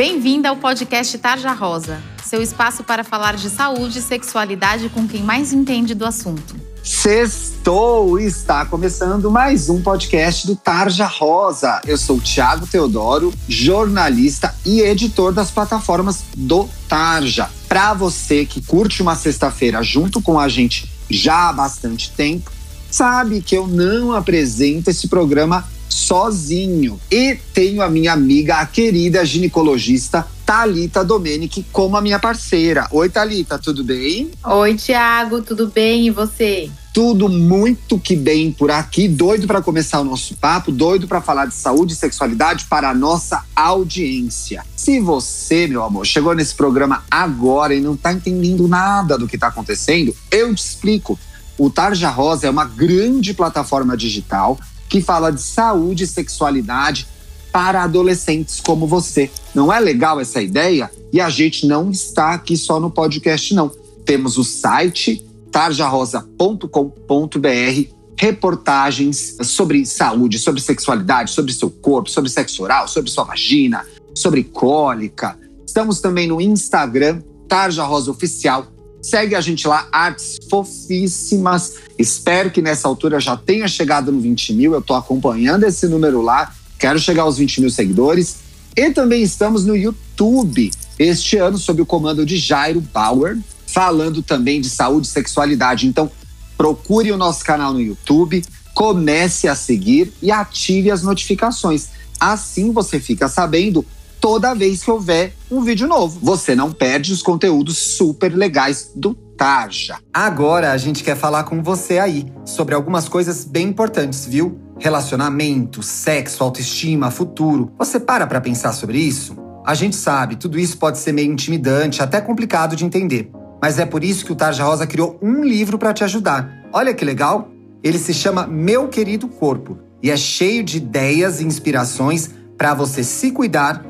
Bem-vinda ao podcast Tarja Rosa, seu espaço para falar de saúde e sexualidade com quem mais entende do assunto. Sextou! Está começando mais um podcast do Tarja Rosa. Eu sou Tiago Teodoro, jornalista e editor das plataformas do Tarja. Para você que curte uma sexta-feira junto com a gente já há bastante tempo, sabe que eu não apresento esse programa sozinho. E tenho a minha amiga, a querida ginecologista Talita Domenic, como a minha parceira. Oi, Talita, tudo bem? Oi, Tiago, tudo bem? E você? Tudo muito que bem por aqui. Doido para começar o nosso papo, doido para falar de saúde e sexualidade para a nossa audiência. Se você, meu amor, chegou nesse programa agora e não está entendendo nada do que está acontecendo, eu te explico. O Tarja Rosa é uma grande plataforma digital que fala de saúde e sexualidade para adolescentes como você. Não é legal essa ideia? E a gente não está aqui só no podcast, não. Temos o site tarjarosa.com.br, reportagens sobre saúde, sobre sexualidade, sobre seu corpo, sobre sexo oral, sobre sua vagina, sobre cólica. Estamos também no Instagram, Tarja Rosa Oficial Segue a gente lá, artes fofíssimas. Espero que nessa altura já tenha chegado no 20 mil. Eu estou acompanhando esse número lá. Quero chegar aos 20 mil seguidores. E também estamos no YouTube, este ano, sob o comando de Jairo Bauer, falando também de saúde e sexualidade. Então, procure o nosso canal no YouTube, comece a seguir e ative as notificações. Assim você fica sabendo toda vez que houver um vídeo novo. Você não perde os conteúdos super legais do Tarja. Agora a gente quer falar com você aí sobre algumas coisas bem importantes, viu? Relacionamento, sexo, autoestima, futuro. Você para para pensar sobre isso? A gente sabe, tudo isso pode ser meio intimidante, até complicado de entender. Mas é por isso que o Tarja Rosa criou um livro para te ajudar. Olha que legal! Ele se chama Meu Querido Corpo e é cheio de ideias e inspirações para você se cuidar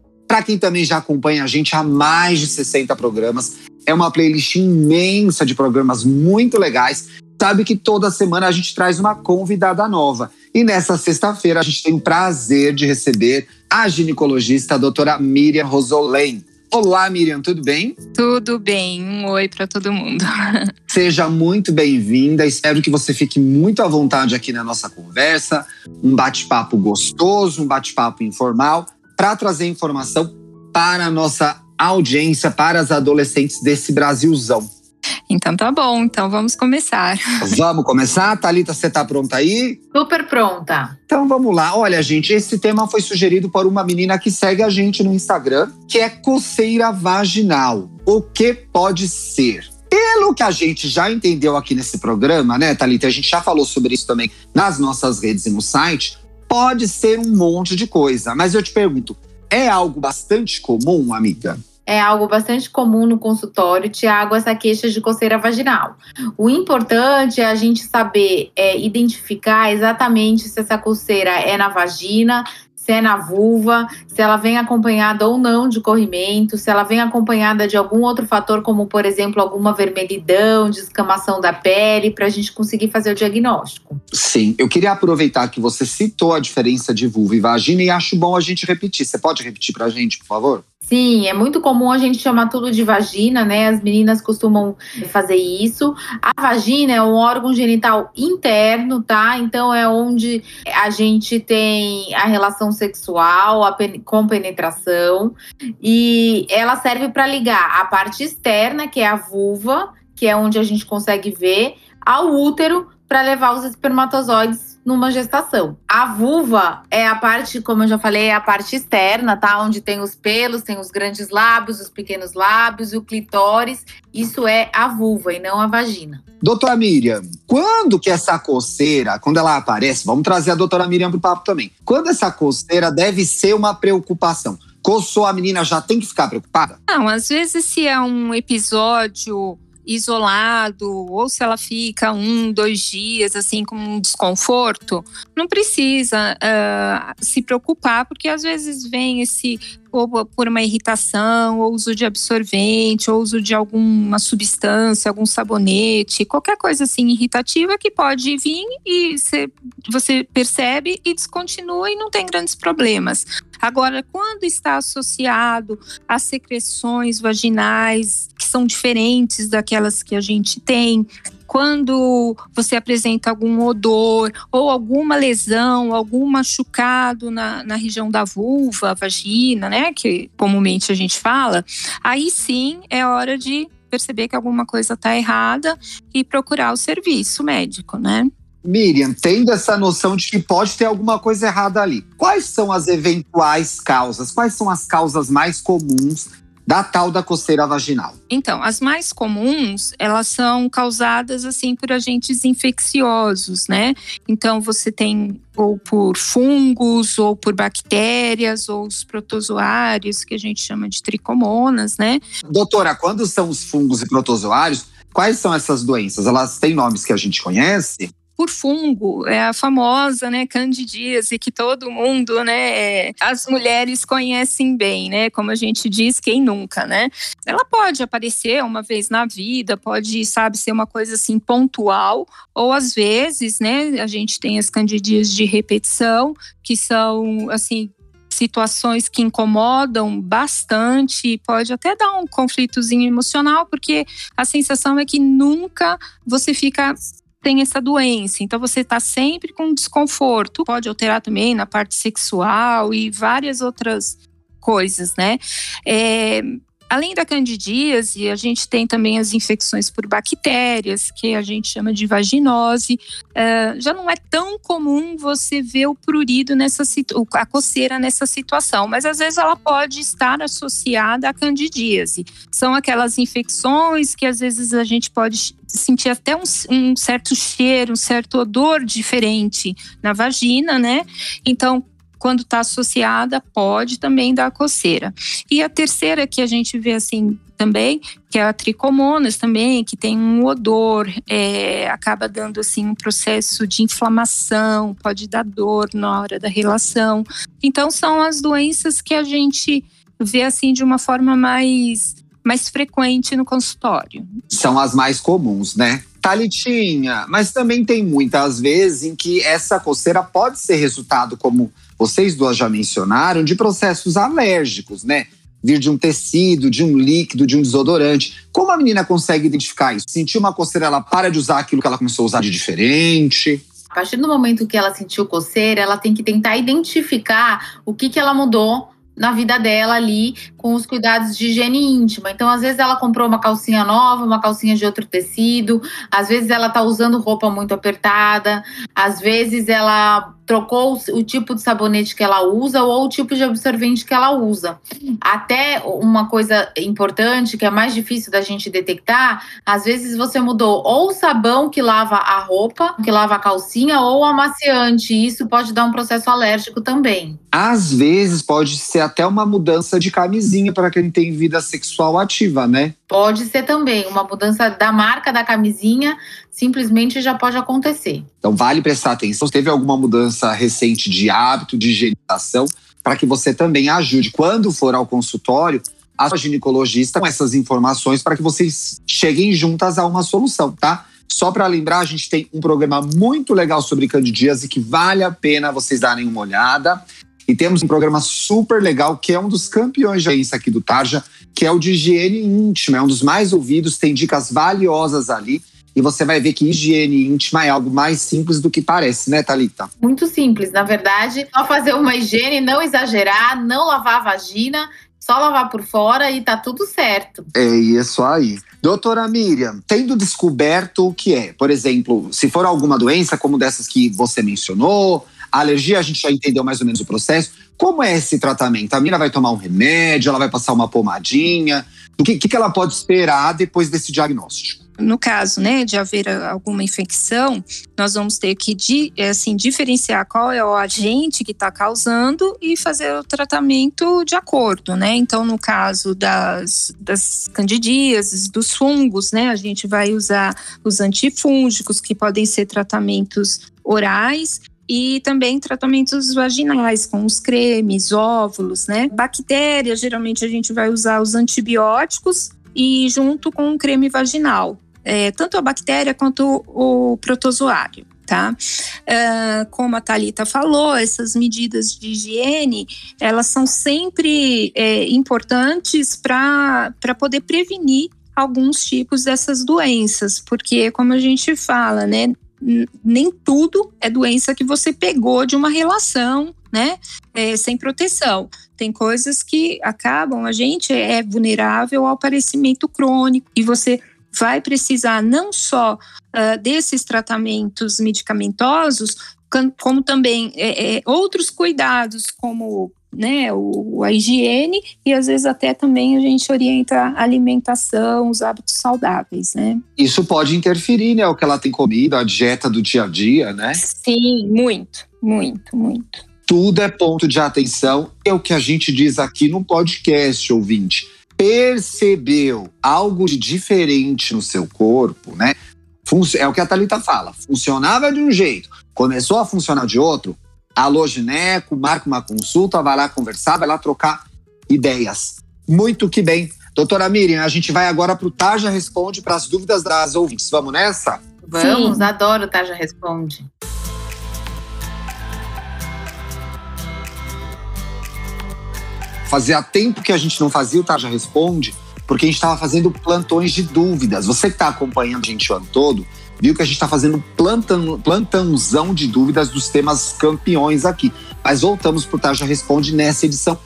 Para quem também já acompanha a gente há mais de 60 programas, é uma playlist imensa de programas muito legais. Sabe que toda semana a gente traz uma convidada nova. E nessa sexta-feira a gente tem o prazer de receber a ginecologista a doutora Miriam Rosolém. Olá, Miriam, tudo bem? Tudo bem. Um oi para todo mundo. Seja muito bem-vinda. Espero que você fique muito à vontade aqui na nossa conversa. Um bate-papo gostoso, um bate-papo informal para trazer informação para a nossa audiência, para as adolescentes desse Brasilzão. Então tá bom, então vamos começar. Vamos começar? Thalita, você tá pronta aí? Super pronta. Então vamos lá. Olha, gente, esse tema foi sugerido por uma menina que segue a gente no Instagram, que é coceira vaginal. O que pode ser? Pelo que a gente já entendeu aqui nesse programa, né, Thalita? A gente já falou sobre isso também nas nossas redes e no site. Pode ser um monte de coisa, mas eu te pergunto, é algo bastante comum, amiga? É algo bastante comum no consultório, Tiago, essa queixa de coceira vaginal. O importante é a gente saber é, identificar exatamente se essa coceira é na vagina, se é na vulva, se ela vem acompanhada ou não de corrimento, se ela vem acompanhada de algum outro fator, como por exemplo alguma vermelhidão, descamação da pele, para a gente conseguir fazer o diagnóstico. Sim, eu queria aproveitar que você citou a diferença de vulva e vagina e acho bom a gente repetir. Você pode repetir para a gente, por favor? Sim, é muito comum a gente chamar tudo de vagina, né? As meninas costumam fazer isso. A vagina é um órgão genital interno, tá? Então é onde a gente tem a relação sexual a pen com penetração e ela serve para ligar a parte externa, que é a vulva, que é onde a gente consegue ver, ao útero para levar os espermatozoides numa gestação. A vulva é a parte, como eu já falei, é a parte externa, tá? Onde tem os pelos, tem os grandes lábios, os pequenos lábios e o clitóris. Isso é a vulva e não a vagina. Doutora Miriam, quando que essa coceira, quando ela aparece, vamos trazer a doutora Miriam pro papo também. Quando essa coceira deve ser uma preocupação? Coçou a menina, já tem que ficar preocupada? Não, às vezes se é um episódio isolado, ou se ela fica um, dois dias assim com um desconforto, não precisa uh, se preocupar, porque às vezes vem esse ou por uma irritação, ou uso de absorvente, ou uso de alguma substância, algum sabonete, qualquer coisa assim irritativa que pode vir e cê, você percebe e descontinua e não tem grandes problemas. Agora, quando está associado a secreções vaginais que são diferentes daquelas que a gente tem, quando você apresenta algum odor ou alguma lesão, algum machucado na, na região da vulva, vagina, né, que comumente a gente fala, aí sim é hora de perceber que alguma coisa está errada e procurar o serviço médico, né? Miriam, tendo essa noção de que pode ter alguma coisa errada ali, quais são as eventuais causas? Quais são as causas mais comuns da tal da coceira vaginal? Então, as mais comuns, elas são causadas assim por agentes infecciosos, né? Então, você tem ou por fungos, ou por bactérias, ou os protozoários, que a gente chama de tricomonas, né? Doutora, quando são os fungos e protozoários, quais são essas doenças? Elas têm nomes que a gente conhece? Por fungo, é a famosa, né, candidíase que todo mundo, né, as mulheres conhecem bem, né, como a gente diz, quem nunca, né? Ela pode aparecer uma vez na vida, pode, sabe, ser uma coisa assim pontual, ou às vezes, né, a gente tem as candidíases de repetição, que são assim situações que incomodam bastante, pode até dar um conflitozinho emocional, porque a sensação é que nunca você fica tem essa doença. Então você está sempre com desconforto. Pode alterar também na parte sexual e várias outras coisas, né? É, Além da candidíase, a gente tem também as infecções por bactérias, que a gente chama de vaginose. Uh, já não é tão comum você ver o prurido nessa a coceira nessa situação, mas às vezes ela pode estar associada à candidíase. São aquelas infecções que às vezes a gente pode sentir até um, um certo cheiro, um certo odor diferente na vagina, né? Então, quando está associada, pode também dar coceira. E a terceira que a gente vê assim também, que é a tricomonas também, que tem um odor, é, acaba dando assim um processo de inflamação, pode dar dor na hora da relação. Então são as doenças que a gente vê assim de uma forma mais mais frequente no consultório. São as mais comuns, né? Talitinha, mas também tem muitas vezes em que essa coceira pode ser resultado, como vocês duas já mencionaram, de processos alérgicos, né? Vir de um tecido, de um líquido, de um desodorante. Como a menina consegue identificar isso? Sentir uma coceira, ela para de usar aquilo que ela começou a usar de diferente? A partir do momento que ela sentiu coceira, ela tem que tentar identificar o que, que ela mudou na vida dela ali com os cuidados de higiene íntima. Então, às vezes ela comprou uma calcinha nova, uma calcinha de outro tecido, às vezes ela tá usando roupa muito apertada, às vezes ela trocou o tipo de sabonete que ela usa ou o tipo de absorvente que ela usa. Até uma coisa importante que é mais difícil da gente detectar, às vezes você mudou ou o sabão que lava a roupa, que lava a calcinha, ou o amaciante. Isso pode dar um processo alérgico também. Às vezes pode ser até uma mudança de camisinha para quem tem vida sexual ativa, né? Pode ser também uma mudança da marca da camisinha, simplesmente já pode acontecer. Então vale prestar atenção. Teve alguma mudança recente de hábito, de higienização, para que você também ajude quando for ao consultório a ginecologista com essas informações para que vocês cheguem juntas a uma solução, tá? Só para lembrar, a gente tem um programa muito legal sobre candidíase que vale a pena vocês darem uma olhada. E temos um programa super legal, que é um dos campeões de audiência aqui do Tarja, que é o de higiene íntima. É um dos mais ouvidos, tem dicas valiosas ali. E você vai ver que higiene íntima é algo mais simples do que parece, né, Thalita? Muito simples. Na verdade, só fazer uma higiene, não exagerar, não lavar a vagina Só lavar por fora e tá tudo certo. É isso aí. Doutora Miriam, tendo descoberto o que é, por exemplo, se for alguma doença como dessas que você mencionou, a alergia a gente já entendeu mais ou menos o processo. Como é esse tratamento? A Miriam vai tomar um remédio, ela vai passar uma pomadinha? O que, que ela pode esperar depois desse diagnóstico? no caso, né, de haver alguma infecção, nós vamos ter que assim diferenciar qual é o agente que está causando e fazer o tratamento de acordo, né? Então, no caso das, das candidíases, dos fungos, né, a gente vai usar os antifúngicos que podem ser tratamentos orais e também tratamentos vaginais, com os cremes, óvulos, né? Bactérias, geralmente a gente vai usar os antibióticos e junto com o creme vaginal é, tanto a bactéria quanto o, protozoário. Tá? Uh, como a Talita falou, essas medidas de higiene elas são sempre é, importantes para poder prevenir alguns tipos dessas doenças, porque como a gente fala, né, nem tudo é doença que você pegou de uma relação, né, é, sem proteção. Tem coisas que acabam, a gente é vulnerável ao aparecimento crônico e você vai precisar não só uh, desses tratamentos medicamentosos, como também é, é, outros cuidados, como né, o, a higiene e às vezes até também a gente orienta a alimentação, os hábitos saudáveis, né? Isso pode interferir, né, o que ela tem comido, a dieta do dia a dia, né? Sim, muito, muito, muito. Tudo é ponto de atenção, é o que a gente diz aqui no podcast, ouvinte percebeu algo de diferente no seu corpo, né? É o que a Thalita fala. Funcionava de um jeito, começou a funcionar de outro. Alô, gineco, marca uma consulta, vai lá conversar, vai lá trocar ideias. Muito que bem. Doutora Miriam, a gente vai agora para o Taja Responde para as dúvidas das ouvintes. Vamos nessa? Vamos, Sim. adoro o Taja Responde. Fazia tempo que a gente não fazia o Tarja Responde, porque a gente estava fazendo plantões de dúvidas. Você que está acompanhando a gente o ano todo, viu que a gente está fazendo plantão, plantãozão de dúvidas dos temas campeões aqui. Mas voltamos para o Tarja Responde nessa edição.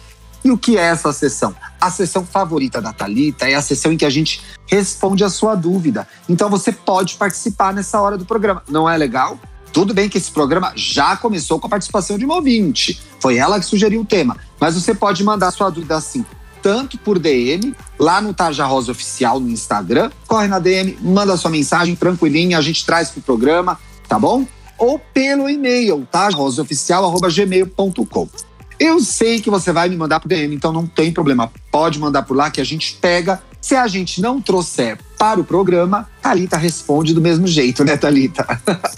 E o que é essa sessão? A sessão favorita da Talita é a sessão em que a gente responde a sua dúvida. Então você pode participar nessa hora do programa. Não é legal? Tudo bem que esse programa já começou com a participação de uma ouvinte. Foi ela que sugeriu o tema. Mas você pode mandar sua dúvida assim, tanto por DM, lá no Tarja Rosa Oficial no Instagram. Corre na DM, manda sua mensagem tranquilinha, a gente traz pro programa, tá bom? Ou pelo e-mail, tarjarosaoficial.gmail.com. Eu sei que você vai me mandar pro DM, então não tem problema. Pode mandar por lá que a gente pega se a gente não trouxer para o programa, Thalita responde do mesmo jeito, né, Thalita?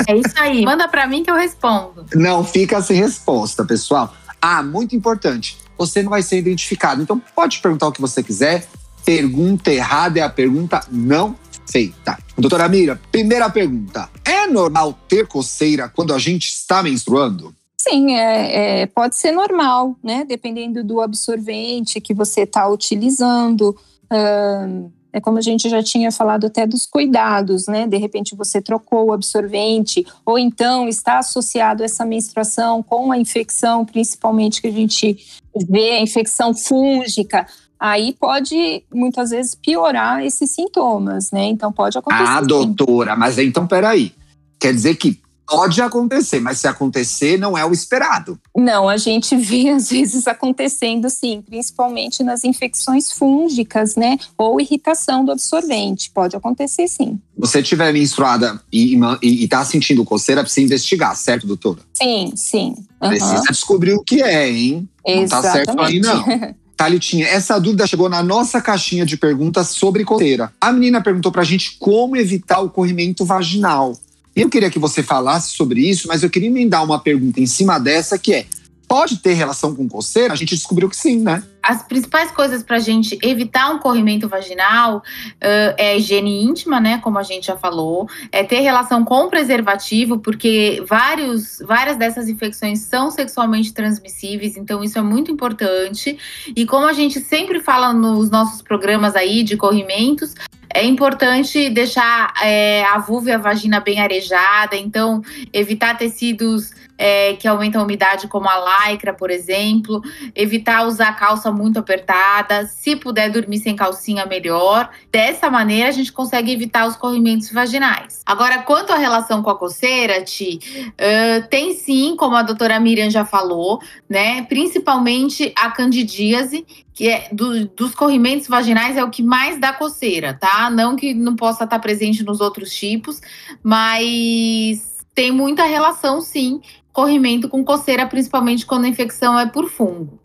É isso aí. Manda para mim que eu respondo. Não fica sem resposta, pessoal. Ah, muito importante. Você não vai ser identificado. Então pode perguntar o que você quiser. Pergunta errada é a pergunta não feita. Doutora Mira, primeira pergunta. É normal ter coceira quando a gente está menstruando? Sim, é, é, pode ser normal, né? Dependendo do absorvente que você está utilizando. Uh, é como a gente já tinha falado até dos cuidados, né? De repente você trocou o absorvente, ou então está associado essa menstruação com a infecção, principalmente que a gente a infecção fúngica. Aí pode muitas vezes piorar esses sintomas, né? Então pode acontecer. Ah, doutora, mas então peraí. Quer dizer que Pode acontecer, mas se acontecer, não é o esperado. Não, a gente vê às vezes acontecendo sim, principalmente nas infecções fúngicas, né? Ou irritação do absorvente. Pode acontecer sim. Você estiver menstruada e, está sentindo coceira, precisa investigar, certo, doutora? Sim, sim. Uhum. Precisa descobrir o que é, hein? Exatamente. Não tá certo aí, não. Thalitinha, essa dúvida chegou na nossa caixinha de perguntas sobre coceira. A menina perguntou pra gente como evitar o corrimento vaginal. Eu queria que você falasse sobre isso, mas eu queria emendar uma pergunta em cima dessa que é: pode ter relação com coceira? A gente descobriu que sim, né? As principais coisas para a gente evitar um corrimento vaginal uh, é a higiene íntima, né? Como a gente já falou, é ter relação com preservativo, porque vários, várias dessas infecções são sexualmente transmissíveis, então isso é muito importante. E como a gente sempre fala nos nossos programas aí de corrimentos, É importante deixar é, a vulva e a vagina bem arejada, então evitar tecidos é, que aumentam a umidade, como a lycra, por exemplo. Evitar usar calça muito apertada. Se puder dormir sem calcinha, melhor. Dessa maneira, a gente consegue evitar os corrimentos vaginais. Agora, quanto à relação com a coceira, Ti, uh, tem sim, como a doutora Miriam já falou, né? Principalmente a candidíase, que é do, dos corrimentos vaginais é o que mais dá coceira, tá? Não que não possa estar presente nos outros tipos, mas tem muita relação, sim, corrimento com coceira, principalmente quando a infecção é por fungo.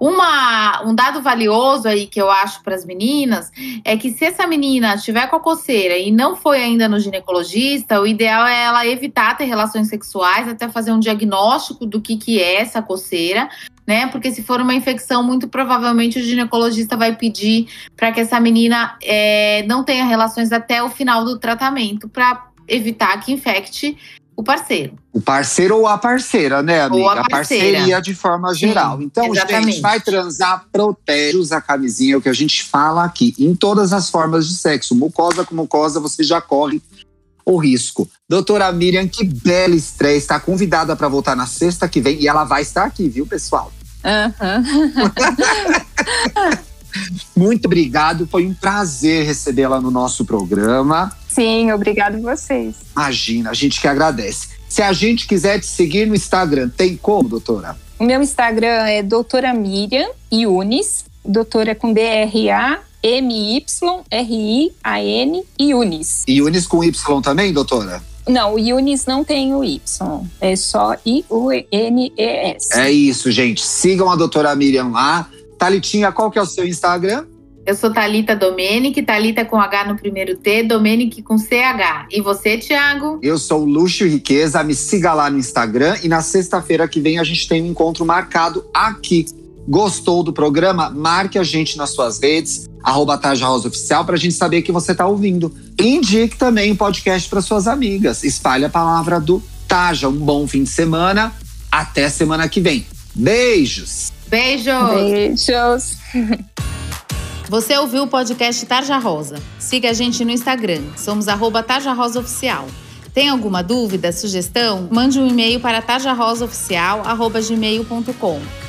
Uma, um dado valioso aí que eu acho para as meninas é que se essa menina estiver com a coceira e não foi ainda no ginecologista, o ideal é ela evitar ter relações sexuais até fazer um diagnóstico do que, que é essa coceira, né? Porque se for uma infecção, muito provavelmente o ginecologista vai pedir para que essa menina é, não tenha relações até o final do tratamento para evitar que infecte o parceiro. O parceiro ou a parceira, né, amiga? Ou a, a parceria de forma geral. Sim, então, exatamente. gente, vai transar, protege, usa a camisinha, é o que a gente fala aqui, em todas as formas de sexo. Mucosa com mucosa, você já corre o risco. Doutora Miriam, que bela estreia. Está convidada para voltar na sexta que vem e ela vai estar aqui, viu, pessoal? Uhum. Muito obrigado, foi um prazer recebê-la no nosso programa. Sim, obrigado vocês. Imagina, a gente que agradece. Se a gente quiser te seguir no Instagram, tem como, doutora? O meu Instagram é doutora Miriam Yunis, doutora com D-R-A M-Y-R-I-A-N Yunis. Yunis com Y também, doutora? Não, o Yunis não tem o Y, é só I-U-N-E-S. É isso, gente. Sigam a doutora Miriam lá. Talitinha, qual que é o seu Instagram? Eu sou Talita Domenic, Talita com H no primeiro T, Domenic com CH. E você, Thiago? Eu sou Luxo e Riqueza, me siga lá no Instagram e na sexta-feira que vem a gente tem um encontro marcado aqui. Gostou do programa? Marque a gente nas suas redes, arroba Oficial, pra gente saber que você tá ouvindo. Indique também o podcast para suas amigas. Espalhe a palavra do Taja. Um bom fim de semana. Até semana que vem. Beijos! Beijos! Beijos! Você ouviu o podcast Tarja Rosa. Siga a gente no Instagram, somos arroba Tarja Rosa Oficial. Tem alguma dúvida, sugestão? Mande um e-mail para tarjarosaoficial.gmail.com.